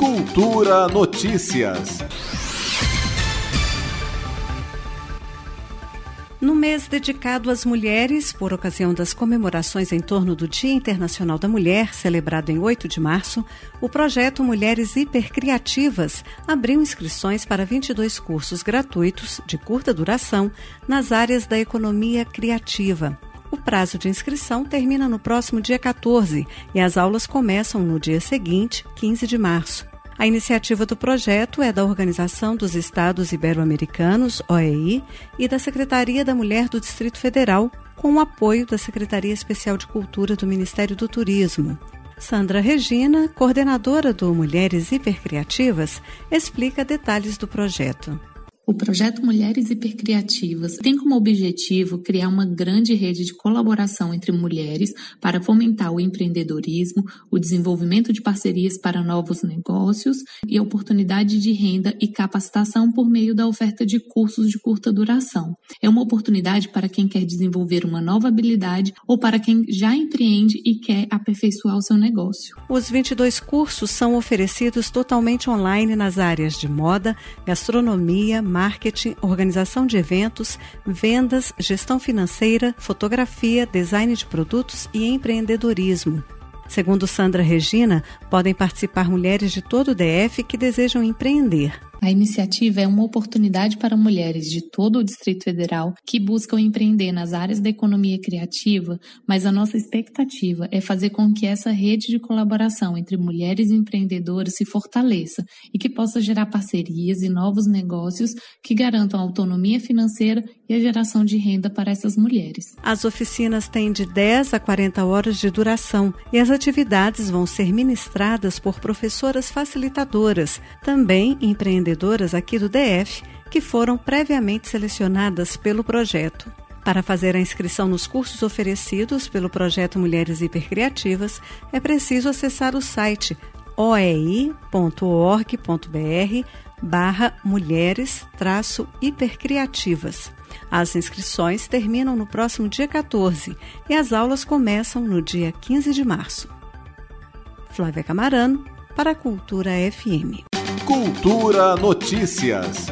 Cultura Notícias. No mês dedicado às mulheres, por ocasião das comemorações em torno do Dia Internacional da Mulher, celebrado em 8 de março, o projeto Mulheres Hipercriativas abriu inscrições para 22 cursos gratuitos de curta duração nas áreas da economia criativa. O prazo de inscrição termina no próximo dia 14 e as aulas começam no dia seguinte, 15 de março. A iniciativa do projeto é da Organização dos Estados Ibero-Americanos, OEI, e da Secretaria da Mulher do Distrito Federal, com o apoio da Secretaria Especial de Cultura do Ministério do Turismo. Sandra Regina, coordenadora do Mulheres Hipercriativas, explica detalhes do projeto. O projeto Mulheres Hipercriativas tem como objetivo criar uma grande rede de colaboração entre mulheres para fomentar o empreendedorismo, o desenvolvimento de parcerias para novos negócios e oportunidade de renda e capacitação por meio da oferta de cursos de curta duração. É uma oportunidade para quem quer desenvolver uma nova habilidade ou para quem já empreende e quer aperfeiçoar o seu negócio. Os 22 cursos são oferecidos totalmente online nas áreas de moda, gastronomia, marketing, organização de eventos, vendas, gestão financeira, fotografia, design de produtos e empreendedorismo. Segundo Sandra Regina, podem participar mulheres de todo o DF que desejam empreender. A iniciativa é uma oportunidade para mulheres de todo o Distrito Federal que buscam empreender nas áreas da economia criativa, mas a nossa expectativa é fazer com que essa rede de colaboração entre mulheres empreendedoras se fortaleça e que possa gerar parcerias e novos negócios que garantam a autonomia financeira e a geração de renda para essas mulheres. As oficinas têm de 10 a 40 horas de duração e as atividades vão ser ministradas por professoras facilitadoras, também empreendedoras empreendedoras aqui do DF que foram previamente selecionadas pelo projeto. Para fazer a inscrição nos cursos oferecidos pelo projeto Mulheres Hipercriativas, é preciso acessar o site oei.org.br barra mulheres hipercriativas. As inscrições terminam no próximo dia 14 e as aulas começam no dia 15 de março. Flávia Camarano, para a Cultura FM. Cultura Notícias.